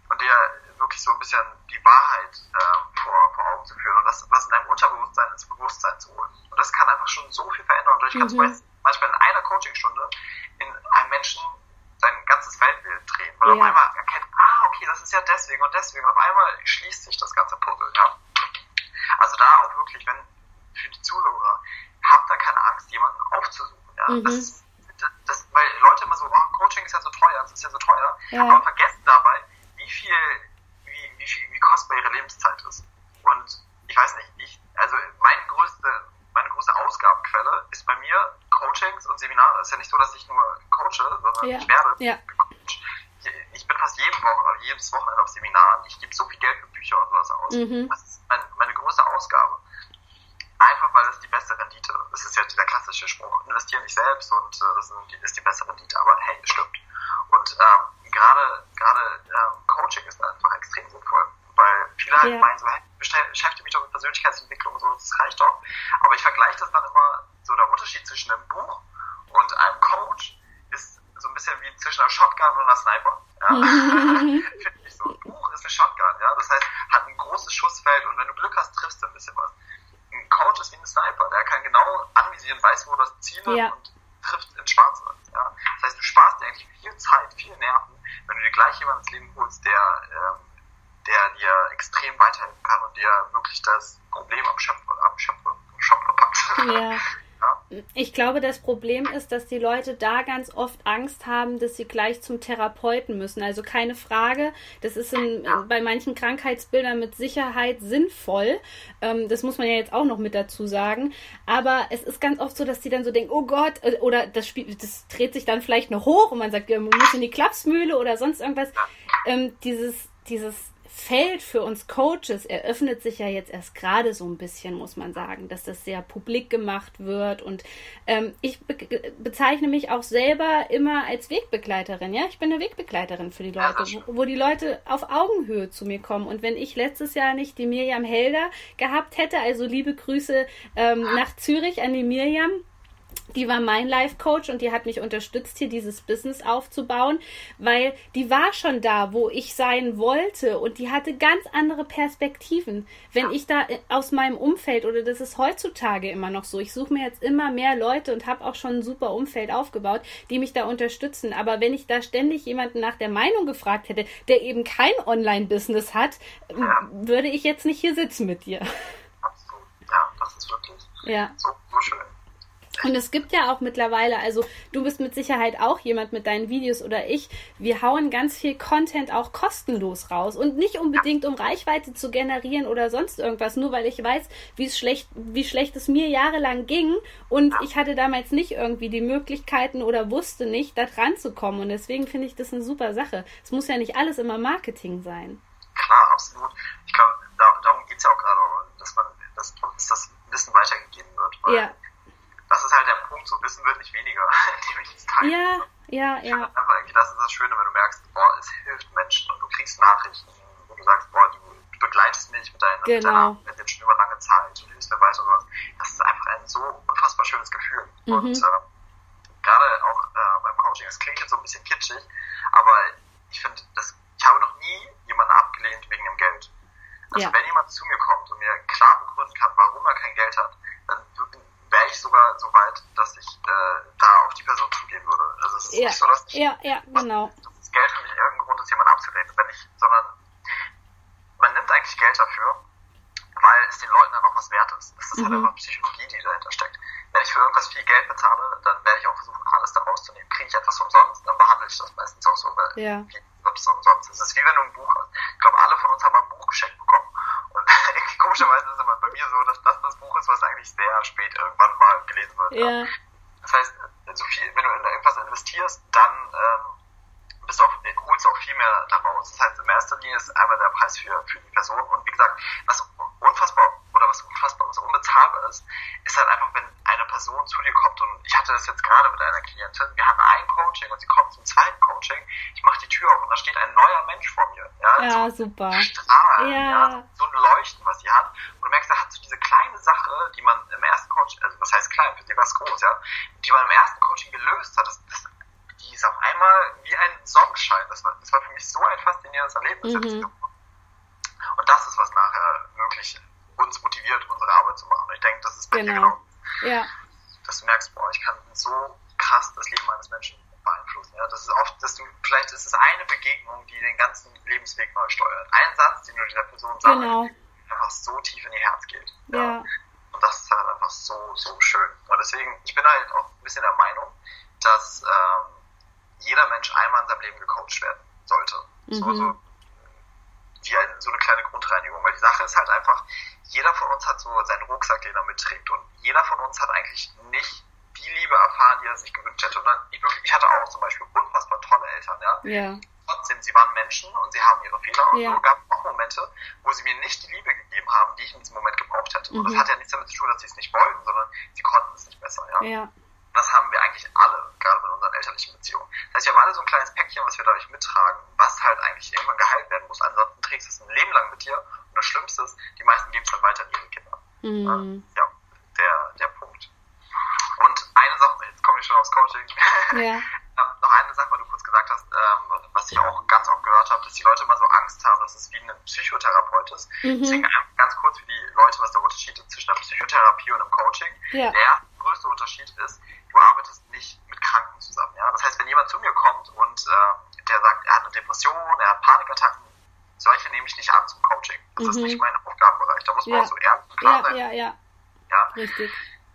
und dir wirklich so ein bisschen die Wahrheit äh, vor, vor Augen zu führen und das, was in deinem Unterbewusstsein ins Bewusstsein zu holen. Und das kann einfach schon so viel verändern. Und ich kann mhm. manchmal in einer Coachingstunde in einem Menschen sein ganzes Weltbild drehen, weil ja. auf einmal erkennt, ah, okay, das ist ja deswegen und deswegen. Und auf einmal schließt sich das ganze Puzzle. Ja? Also da auch wirklich, wenn für die Zuhörer, habt da keine Angst, jemanden aufzusuchen. Ja? Mhm. Das, das, weil Leute immer so, oh, Coaching ist ja so teuer, das ist ja so teuer, ja. aber vergessen dabei, wie viel wie, viel, wie kostbar ihre Lebenszeit ist. Und ich weiß nicht, ich, also meine größte, meine größte Ausgabenquelle ist bei mir Coachings und Seminare. Es ist ja nicht so, dass ich nur coache, sondern ja. ich werde ja. Coach. Ich bin fast jede Woche, jedes Wochenende auf Seminaren. Ich gebe so viel Geld für Bücher und sowas aus. Mhm. Das ist mein, meine größte Ausgabe. Einfach weil das die beste Rendite. Das ist ja dieser klassische Spruch. Investieren dich selbst und äh, das ist die beste Rendite. Aber hey, das stimmt. Und ähm, gerade gerade ähm, Coaching ist einfach extrem sinnvoll, weil viele halt ja. meinen so, hey, beschäftige mich doch mit Persönlichkeitsentwicklung und so, das reicht doch. Aber ich vergleiche das dann immer, so der Unterschied zwischen einem Buch und einem Coach ist so ein bisschen wie zwischen einem Shotgun und einer Sniper. Ja? Finde ich so. Ein Buch ist eine Shotgun, ja, das heißt, hat ein großes Schussfeld und wenn du Glück hast, triffst du ein bisschen was. Ein Coach ist wie ein Sniper, der kann genau anvisieren, weiß, wo das Ziel ist ja. und trifft ins Schwarze. Ja? Das heißt, du sparst dir eigentlich viel Zeit, viel Nerven, wenn du dir gleich jemanden ins Leben holst, der, ähm, der dir extrem weiterhelfen kann und dir wirklich das Problem am Schöpfer, am Schöpfer, am Schöpfer packt. Ja. Ich glaube, das Problem ist, dass die Leute da ganz oft Angst haben, dass sie gleich zum Therapeuten müssen. Also keine Frage, das ist in, bei manchen Krankheitsbildern mit Sicherheit sinnvoll. Ähm, das muss man ja jetzt auch noch mit dazu sagen. Aber es ist ganz oft so, dass die dann so denken, oh Gott, äh, oder das, Spiel, das dreht sich dann vielleicht noch hoch und man sagt, man muss in die Klapsmühle oder sonst irgendwas. Ähm, dieses, dieses Feld für uns Coaches eröffnet sich ja jetzt erst gerade so ein bisschen, muss man sagen, dass das sehr publik gemacht wird. Und ähm, ich be bezeichne mich auch selber immer als Wegbegleiterin. Ja, ich bin eine Wegbegleiterin für die Leute, wo, wo, die Leute auf Augenhöhe zu mir kommen. Und wenn ich letztes Jahr nicht die Miriam Helder gehabt hätte, also liebe Grüße ähm, nach Zürich an die Miriam die war mein Life-Coach und die hat mich unterstützt, hier dieses Business aufzubauen, weil die war schon da, wo ich sein wollte und die hatte ganz andere Perspektiven. Wenn ich da äh, aus meinem Umfeld, oder das ist heutzutage immer noch so, ich suche mir jetzt immer mehr Leute und habe auch schon ein super Umfeld aufgebaut, die mich da unterstützen. Aber wenn ich da ständig jemanden nach der Meinung gefragt hätte, der eben kein Online-Business hat, würde ich jetzt nicht hier sitzen mit dir. Absolut. Ja, das ist wirklich ja. so, so schön. Und es gibt ja auch mittlerweile, also du bist mit Sicherheit auch jemand mit deinen Videos oder ich, wir hauen ganz viel Content auch kostenlos raus und nicht unbedingt um Reichweite zu generieren oder sonst irgendwas, nur weil ich weiß, wie es schlecht, wie schlecht es mir jahrelang ging und ich hatte damals nicht irgendwie die Möglichkeiten oder wusste nicht, da dran zu kommen und deswegen finde ich das eine super Sache. Es muss ja nicht alles immer Marketing sein. Klar, absolut. Ich glaube, darum geht es ja auch gerade, dass man, dass, dass das Wissen weitergegeben wird. ja das ist halt der Punkt, so Wissen wird nicht weniger, indem ich es teile. Ja, ja, ja. Einfach irgendwie, das ist das Schöne, wenn du merkst, boah, es hilft Menschen und du kriegst Nachrichten, wo du sagst, boah, du, begleitest mich mit deiner, genau. mit deiner jetzt schon über lange Zeit und hilfst mir weiter und was. Das ist einfach ein so unfassbar schönes Gefühl. Mhm. Und äh, gerade auch äh, beim Coaching, es klingt jetzt so ein bisschen kitschig, aber ich finde, ich habe noch nie jemanden abgelehnt wegen dem Geld. Also ja. wenn jemand zu mir kommt und mir klar begründen kann, warum er kein Geld hat, ich sogar so weit, dass ich äh, da auf die Person zugehen würde. Also es ist ja. nicht so, dass ich, ja, ja, genau. das Geld für mich irgendein Grund ist, jemanden abzulehnen, wenn ich, sondern man nimmt eigentlich Geld dafür, weil es den Leuten dann auch was wert ist. Das ist halt mhm. halt einfach Psychologie, die dahinter steckt. Wenn ich für irgendwas viel Geld bezahle, dann werde ich auch versuchen, alles da rauszunehmen. Kriege ich etwas umsonst, dann behandle ich das meistens auch so, weil ja. yeah. Einfach, wenn eine Person zu dir kommt und ich hatte das jetzt gerade mit einer Klientin, wir hatten ein Coaching und sie kommt zum zweiten Coaching, ich mache die Tür auf und da steht ein neuer Mensch vor mir. Ja, ja so super. Strahl, ja. ja. so ein Leuchten, was sie hat. Und du merkst, da hat so diese kleine Sache, die man im ersten Coaching, also was heißt klein, für sie war es groß, ja, die man im ersten Coaching gelöst hat, das, das, die ist auf einmal wie ein Sonnenschein. Das war, das war für mich so ein faszinierendes Erlebnis. Mhm. Und das ist, was nachher wirklich uns motiviert, unsere Arbeit zu machen. Ich denke, das ist bei genau. dir genau. Ja. Dass du merkst, boah, ich kann so krass das Leben eines Menschen beeinflussen. Ja, das ist oft, dass du, vielleicht ist es eine Begegnung, die den ganzen Lebensweg neu steuert. Ein Satz, den du dieser Person sagst, genau. einfach so tief in ihr Herz geht. Ja. ja. Und das ist halt einfach so, so schön. Und deswegen, ich bin halt auch ein bisschen der Meinung, dass ähm, jeder Mensch einmal in seinem Leben gecoacht werden sollte. Mhm. So, so wie ein, so eine kleine Grundreinigung. Weil die Sache ist halt einfach, jeder von uns hat so seinen Rucksack, den er mitträgt. Und jeder von uns hat eigentlich nicht die Liebe erfahren, die er sich gewünscht hätte. Und dann, ich, wirklich, ich hatte auch zum Beispiel unfassbar tolle Eltern, ja. ja. Trotzdem, sie waren Menschen und sie haben ihre Fehler. Und ja. so gab es auch Momente, wo sie mir nicht die Liebe gegeben haben, die ich in diesem Moment gebraucht hätte. Mhm. Und das hat ja nichts damit zu tun, dass sie es nicht wollten, sondern sie konnten es nicht besser, ja. ja. Das haben wir eigentlich alle, gerade elterlichen Beziehungen. Das heißt, wir haben alle so ein kleines Päckchen, was wir dadurch mittragen, was halt eigentlich irgendwann geheilt werden muss. Ansonsten trägst du es ein Leben lang mit dir. Und das Schlimmste ist, die meisten geben es dann weiter an ihre Kinder. Mhm. Ja, der, der Punkt. Und eine Sache, jetzt komme ich schon aufs Coaching. Ja. ähm, noch eine Sache, weil du kurz gesagt hast, ähm, was ich auch ganz oft gehört habe, dass die Leute immer so Angst haben, dass es wie ein Psychotherapeut ist. Mhm. Deswegen ganz kurz für die Leute, was der Unterschied ist zwischen einer Psychotherapie und einem Coaching. Ja. Der größte Unterschied ist, du arbeitest nicht mit Kranken zusammen. Ja? Das heißt, wenn jemand zu mir kommt und äh, der sagt, er hat eine Depression, er hat Panikattacken, solche nehme ich nicht an zum Coaching. Das Mhm. ist nicht mein Aufgabenbereich. Da muss man Ja. auch so ernst klar Ja, ja, ja. Ja? Richtig.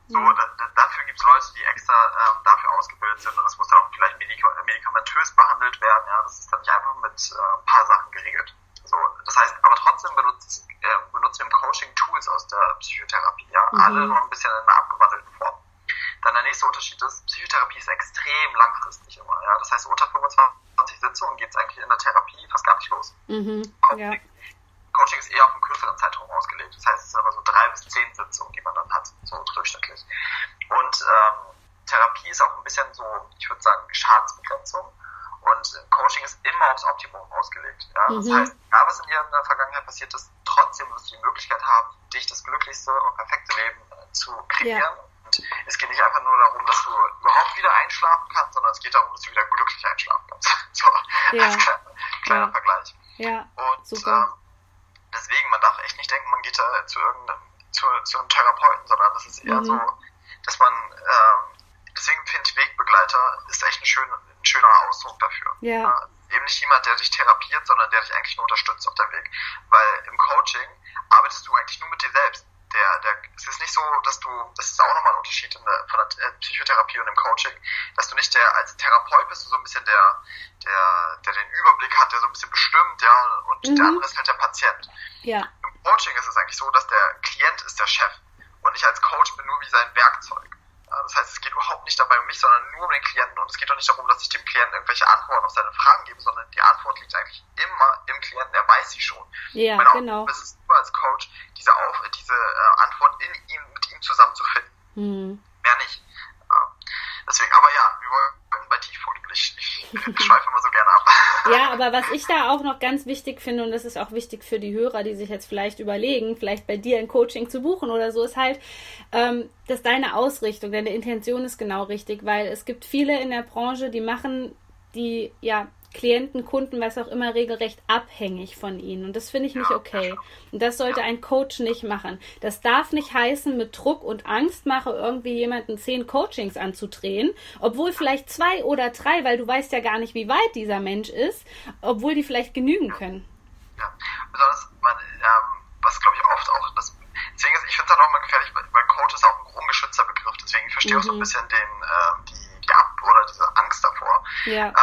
So, da, da, dafür gibt es Leute, die extra ähm, dafür ausgebildet sind und das muss dann auch vielleicht medika medikamentös behandelt werden. Ja, das ist dann nicht einfach mit äh, ein paar Sachen geregelt. So, das heißt, aber trotzdem benutzt, äh, benutzen wir im Coaching Tools aus der Psychotherapie. Ja, Mhm. alle nur ein bisschen in einer abgewandelten Form. Dann der nächste Unterschied ist, Psychotherapie ist extrem langfristig immer. Ja, das heißt, unter 25 Sitzungen geht es eigentlich in der Therapie fast gar nicht los. Mhm. Ja. Kürzeren Zeitraum ausgelegt. Das heißt, es sind immer so drei bis zehn Sitzungen, die man dann hat, so durchschnittlich. Und ähm, Therapie ist auch ein bisschen so, ich würde sagen, Schadensbegrenzung. Und Coaching ist immer aufs Optimum ausgelegt. Ja? Das Mhm. heißt, egal was in dir in der Vergangenheit passiert ist, trotzdem wirst du die Möglichkeit haben, dich das glücklichste und perfekte Leben äh, zu kreieren. Ja. Und es geht nicht einfach nur darum, dass du überhaupt wieder einschlafen kannst, sondern es geht darum, dass du wieder glücklich einschlafen kannst. so, Ja. als kleiner, kleiner Ja. Vergleich. Ja. Und Super. ähm, geht da zu irgendeinem, zu, zu einem Therapeuten, sondern das ist eher Mhm. so, dass man, ähm, deswegen finde ich Wegbegleiter ist echt ein, schön, ein schöner Ausdruck dafür. Ja. Äh, eben nicht jemand, der dich therapiert, sondern der dich eigentlich nur unterstützt auf dem Weg. Weil im Coaching arbeitest du eigentlich nur mit dir selbst. der, der, es ist nicht so, dass du, das ist auch nochmal ein Unterschied in der, von der Psychotherapie und dem Coaching, dass du nicht der, als Therapeut bist du so ein bisschen der, der, der den Überblick hat, der so ein bisschen bestimmt, ja, und mhm. der andere ist halt der Patient. Ja. Im Coaching ist es eigentlich so, dass der Klient ist der Chef und ich als Coach bin nur wie sein Werkzeug. Das heißt, es geht überhaupt nicht dabei um mich, sondern nur um den Klienten. Und es geht auch nicht darum, dass ich dem Klienten irgendwelche Antworten auf seine Fragen gebe, sondern die Antwort liegt eigentlich immer im Klienten. Er weiß sie schon. Ja, meine genau. Es ist nur als Coach, diese, auf, diese äh, Antwort in ihm, mit ihm zusammenzufinden. Hm. Mehr nicht. Äh, deswegen, aber ja, wir wollen bei Tiefpunkten. Ich, ich, ich schweife immer so gerne ab. Ja, aber was ich da auch noch ganz wichtig finde, und das ist auch wichtig für die Hörer, die sich jetzt vielleicht überlegen, vielleicht bei dir ein Coaching zu buchen oder so, ist halt, ähm, dass deine Ausrichtung, deine Intention ist genau richtig, weil es gibt viele in der Branche, die machen die, ja, Klienten, Kunden, was auch immer, regelrecht abhängig von ihnen. Und das finde ich nicht okay. Und das sollte ein Coach nicht machen. Das darf nicht heißen, mit Druck und Angst mache irgendwie jemanden zehn Coachings anzudrehen, obwohl vielleicht zwei oder drei, weil du weißt ja gar nicht, wie weit dieser Mensch ist, obwohl die vielleicht genügen können. Ja, besonders, man, ähm, was glaube ich oft auch, das, deswegen ist, ich finde es auch mal gefährlich, weil, Coach ist auch ein ungeschützter Begriff, deswegen ich verstehe mhm. auch so ein mhm. bisschen den, äh, die, die Ab- oder diese Angst davor. Ja. Ähm,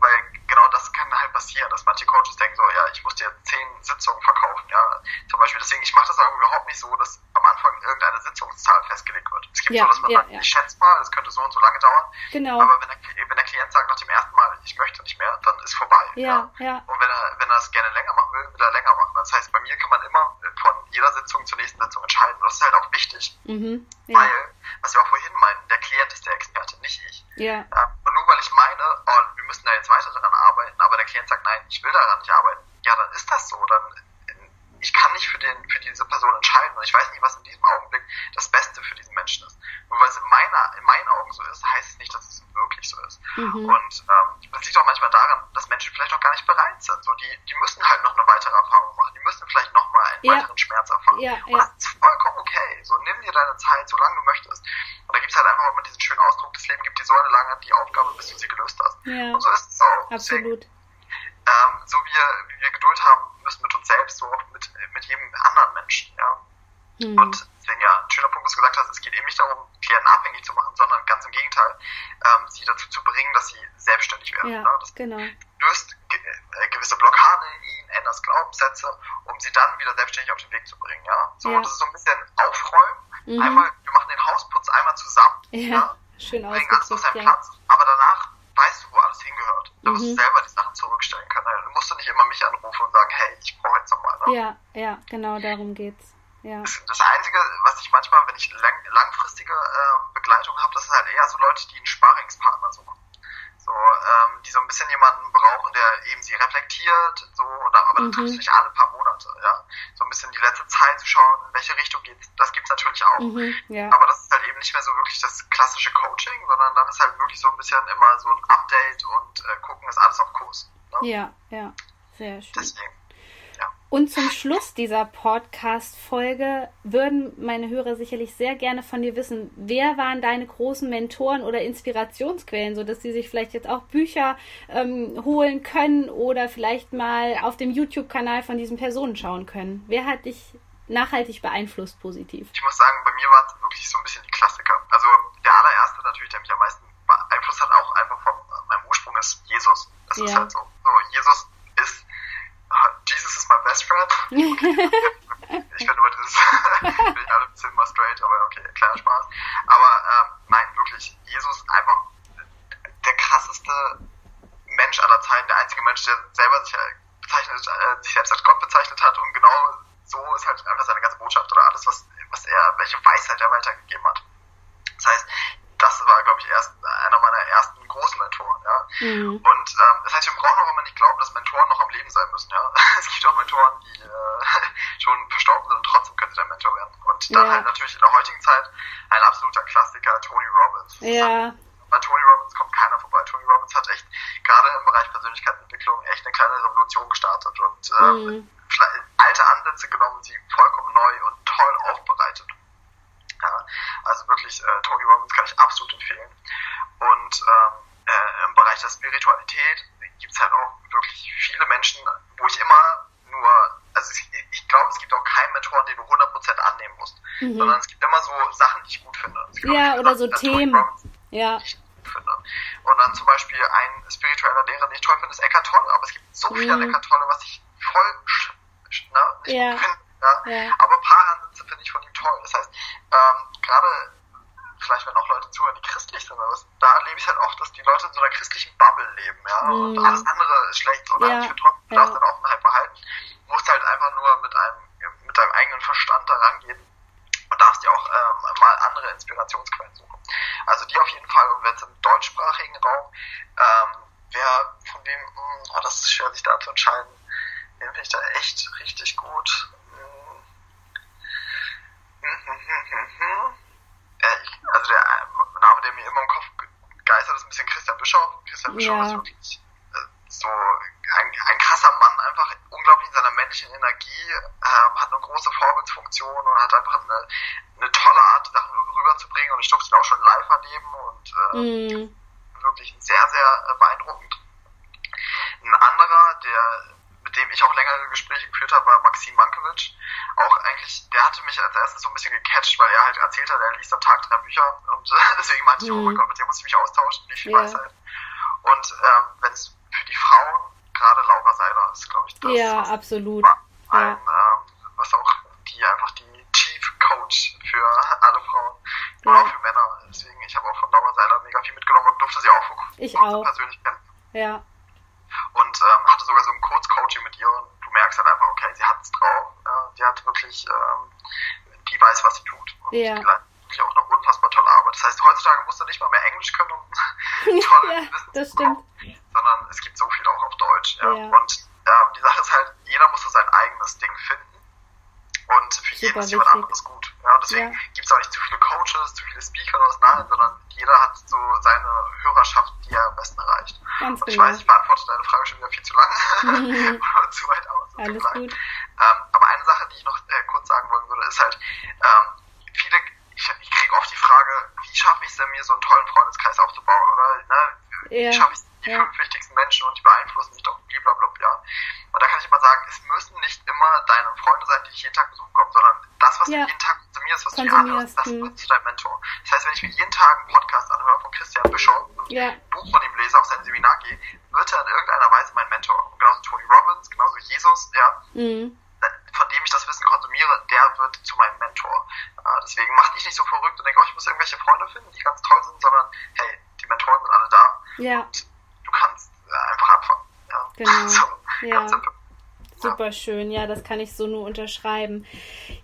weil genau das kann halt passieren, dass manche Coaches denken so, ja, ich muss dir zehn Sitzungen verkaufen, ja. Zum Beispiel, deswegen, ich mache das auch überhaupt nicht so, dass am Anfang irgendeine Sitzungszahl festgelegt wird. Es gibt ja, so, dass man ja, sagt, ja. ich schätze mal, es könnte so und so lange dauern. Genau. Aber wenn der, wenn der Klient sagt nach dem ersten Mal, ich möchte nicht mehr, dann ist vorbei. Ja, ja. Und wenn er, wenn er es gerne länger machen will, will er länger machen. Das heißt, bei mir kann man immer von jeder Sitzung zur nächsten Sitzung entscheiden. Und das ist halt auch wichtig. Mhm, ja. Weil, was wir auch vorhin meinten, der Klient ist der Experte, nicht ich. Ja. Und nur weil ich meine, oh, wir müssen da jetzt weiter daran arbeiten, aber der Klient sagt, nein, ich will daran nicht arbeiten, ja, dann ist das so. Dann ich kann nicht für, den, für diese Person entscheiden und ich weiß nicht, was in diesem Augenblick das Beste für diesen Menschen ist. Nur weil es in, meiner, in meinen Augen so ist, heißt es nicht, dass es wirklich so ist. Mhm. Und ähm, das liegt auch manchmal daran, dass Menschen vielleicht auch gar nicht bereit sind. So, die, die müssen halt noch eine weitere Erfahrung machen. Die müssen vielleicht noch mal einen ja. weiteren Schmerz erfahren. Ja, und das ist vollkommen okay. So, nimm dir deine Zeit, solange du möchtest. Und da gibt es halt einfach immer diesen schönen Ausdruck, das Leben gibt dir so eine lange die Aufgabe, bis du sie gelöst hast. Ja. Und so ist es auch. Absolut. Deswegen, ähm, so wie wir, wie wir Geduld haben müssen mit uns selbst, so auch mit, mit jedem anderen Menschen. Ja. Mhm. Und deswegen, ja, ein schöner Punkt, was du gesagt hast, es geht eben nicht darum, Klienten abhängig zu machen, sondern ganz im Gegenteil, ähm, sie dazu zu bringen, dass sie selbstständig werden. Ja, ne? das genau. löst ge äh, gewisse Blockaden in ihnen, ändert Glaubenssätze, um sie dann wieder selbstständig auf den Weg zu bringen. Ja? So, ja. das ist so ein bisschen aufräumen. Mhm. Einmal, wir machen den Hausputz einmal zusammen. Ja, ja? Seinen ja. Platz. Aber danach weißt du, wo alles hingehört. Du wirst Mhm. selber die Sachen zurückstellen können. Du musst du nicht immer mich anrufen und sagen, hey, ich brauche jetzt nochmal. Ne? Ja, ja, genau darum geht's. Ja. Das, Einzige, was ich manchmal, wenn ich lang, langfristige äh, Begleitung habe, das sind halt eher so Leute, die einen Sparingspartner suchen. So, ähm, die so ein bisschen jemanden brauchen, der eben sie reflektiert, so, und da, aber Mhm. das triffst du nicht alle paar ein bisschen die letzte Zeit zu schauen, in welche Richtung geht's, das gibt's natürlich auch. Mhm, ja. Aber das ist halt eben nicht mehr so wirklich das klassische Coaching, sondern dann ist halt wirklich so ein bisschen immer so ein Update und äh, gucken, ist alles auf Kurs. Ne? Ja, ja, sehr schön. Deswegen. Und zum Schluss dieser Podcast-Folge würden meine Hörer sicherlich sehr gerne von dir wissen, wer waren deine großen Mentoren oder Inspirationsquellen, sodass sie sich vielleicht jetzt auch Bücher ähm, holen können oder vielleicht mal auf dem YouTube-Kanal von diesen Personen schauen können. Wer hat dich nachhaltig beeinflusst positiv? Ich muss sagen, bei mir waren es wirklich so ein bisschen die Klassiker. Also der allererste natürlich, der mich am meisten beeinflusst hat, auch einfach von meinem Ursprung ist Jesus. Das ist Ja. halt so. so. Jesus ist Jesus is my best friend. ich finde immer dieses, bin ich alle ein bisschen mal straight, aber okay, kleiner Spaß. Aber ähm, nein, wirklich, Jesus einfach der krasseste Mensch aller Zeiten, der einzige Mensch, der selber sich äh, bezeichnet, äh, sich selbst als Gott bezeichnet hat und genau so ist halt einfach seine ganze Botschaft oder alles, was, was er, welche Weisheit er weitergegeben hat. Das heißt, das war, glaube ich, erst einer meiner ersten großen Mentoren, ja. Mhm. Und ähm, das heißt, wir brauchen auch immer nicht glauben, dass Mentoren noch am Leben sein müssen, ja. Es gibt auch Mentoren, die äh, schon verstorben sind und trotzdem können sie dein Mentor werden. Und dann Ja. halt natürlich in der heutigen Zeit ein absoluter Klassiker, Tony Robbins. Ja, An Tony Robbins kommt keiner vorbei. Tony Robbins hat echt gerade im Bereich Persönlichkeitsentwicklung echt eine kleine Revolution gestartet und ähm, Mhm. alte Ansätze genommen, sie vollkommen neu und toll aufbereitet. Ja, also wirklich, äh, Tony Robbins kann ich absolut empfehlen. Und ähm, äh, im Bereich der Spiritualität gibt's halt auch wirklich viele Menschen, wo ich immer nur, also ich, ich glaube, es gibt auch keinen Mentoren, den du 100% annehmen musst. mhm. sondern es gibt immer so Sachen, die ich gut finde. Ja, oder so Themen. Ja. Finde. Und dann zum Beispiel ein spiritueller Lehrer, den ich toll finde, ist Eckart Tolle, aber es gibt so viel an mhm. Eckart Tolle, was ich voll ne, nicht ja. finde. Ja. ja. Aber ein paar Ansätze finde ich von ihm toll. Das heißt, ähm, gerade vielleicht wenn auch Leute zuhören, die christlich sind, aber da erlebe ich halt auch, dass die Leute in so einer christlichen Bubble leben, ja, mhm. und alles andere ist schlecht, oder? Ja. Ich finde trotzdem, ja. deine Offenheit behalten. Du musst halt einfach nur mit einem, mit deinem eigenen Verstand da rangehen und darfst dir auch ähm, mal andere Inspirationsquellen suchen. Also die auf jeden Fall, und wenn es im deutschsprachigen Raum, ähm, wer von wem, mh, hm, oh, das ist schwer sich da zu entscheiden, den finde ich da echt richtig gut. Hm, hm, hm, hm, hm. Äh, also der äh, Name, der mir immer im Kopf geistert, ist ein bisschen Christian Christian Bischof ja. wirklich so ein, ein krasser Mann, einfach unglaublich in seiner männlichen Energie, ähm, hat eine große Vorbildsfunktion und hat einfach eine, eine tolle Art, Sachen rüberzubringen. Und ich durfte ihn auch schon live erleben und äh, mm. wirklich sehr, sehr äh, beeindruckend. Ein anderer, der mit dem ich auch längere Gespräche geführt habe, war Maxim Mankiewicz. Auch eigentlich, der hatte mich als erstes so ein bisschen gecatcht, weil er halt erzählt hat, er liest am Tag drei Bücher und deswegen meinte ich, oh mein mhm. Gott, mit dem muss ich mich austauschen, wie viel yeah. Weisheit. Und ähm, wenn es für die Frauen, gerade Laura Seiler ist, glaube ich, das. Ja, absolut. Ein, ja. Ähm, was auch die einfach die Chief Coach für alle Frauen ja. und auch für Männer. Deswegen, ich habe auch von Laura Seiler mega viel mitgenommen und durfte sie auch ich auch. persönlich kennen. Ja und ähm, hatte sogar so ein Kurzcoaching mit ihr und du merkst halt einfach, okay, sie hat es drauf. Ja, die hat wirklich, ähm, die weiß, was sie tut. Und ja. die wirklich auch eine unfassbar tolle Arbeit. Das heißt, heutzutage musst du nicht mal mehr Englisch können, um tolle ja, Wissen das bekommen, sondern es gibt so viel auch auf Deutsch. Ja. ja. Und äh, die Sache ist halt, jeder muss so sein eigenes Ding finden. Und für Super ist jemand anderes gut. Ja, und deswegen ja. gibt es auch nicht zu viele Coaches, zu viele Speaker, nein, sondern jeder hat so seine Hörerschaft, die er am besten erreicht. Ganz und ich genau. weiß, ich beantworte deine Frage schon wieder viel zu lang oder zu weit aus. Alles gut. Ähm, aber eine Sache, die ich noch äh, kurz sagen wollen würde, ist halt, ähm, viele, ich, ich kriege oft die Frage, wie schaffe ich es denn, mir so einen tollen Freundeskreis aufzubauen, oder? Ne? Wie ja. schaffe ich die ja. fünf wichtigsten Menschen und die beeinflussen mich doch blablabla, ja. Und da kann ich immer sagen, es müssen nicht immer deine Freunde sein, die dich jeden Tag besuchen kommen, sondern das, was ja. du jeden Tag konsumierst, das wird zu deinem Mentor. Das heißt, wenn ich mir jeden Tag einen Podcast anhöre von Christian Bischof und ja. ein Buch von ihm lese, auf sein Seminar gehe, wird er in irgendeiner Weise mein Mentor. Und genauso Tony Robbins, genauso Jesus, ja. Mhm. Von dem ich das Wissen konsumiere, der wird zu meinem Mentor. Äh, deswegen mach dich nicht so verrückt und denk, oh, ich muss irgendwelche Freunde finden, die ganz toll sind, sondern hey, die Mentoren sind alle da. Ja. Und du kannst äh, einfach anfangen. Ja. Genau. so, ja. Ganz simpel. Super schön, ja, das kann ich so nur unterschreiben.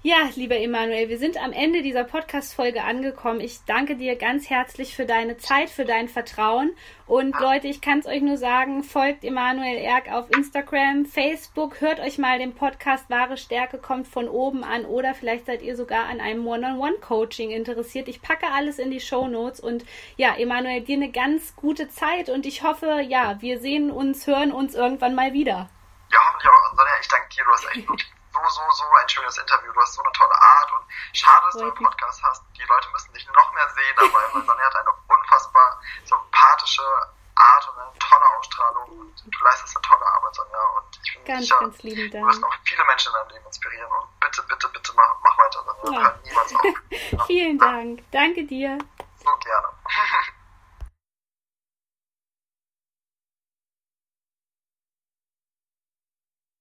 Ja, lieber Emanuel, wir sind am Ende dieser Podcast-Folge angekommen. Ich danke dir ganz herzlich für deine Zeit, für dein Vertrauen. Und Leute, ich kann es euch nur sagen, folgt Emanuel Erk auf Instagram, Facebook, hört euch mal den Podcast Wahre Stärke kommt von oben an oder vielleicht seid ihr sogar an einem One-on-One-Coaching interessiert. Ich packe alles in die Show Notes und ja, Emanuel, dir eine ganz gute Zeit und ich hoffe, ja, wir sehen uns, hören uns irgendwann mal wieder. Ja. Sonja, ich danke dir. Du hast echt wirklich so, so, so ein schönes Interview. Du hast so eine tolle Art und schade, dass du einen Podcast hast. Die Leute müssen dich noch mehr sehen dabei, weil Sonja hat eine unfassbar sympathische Art und eine tolle Ausstrahlung und du leistest eine tolle Arbeit, Sonja. Und ich bin ganz, sicher, ganz lieben Dank. du wirst noch viele Menschen in deinem Leben inspirieren und bitte, bitte, bitte mach, mach weiter, Sonja. Ja. Hört niemals auf. Vielen Dank. Danke dir.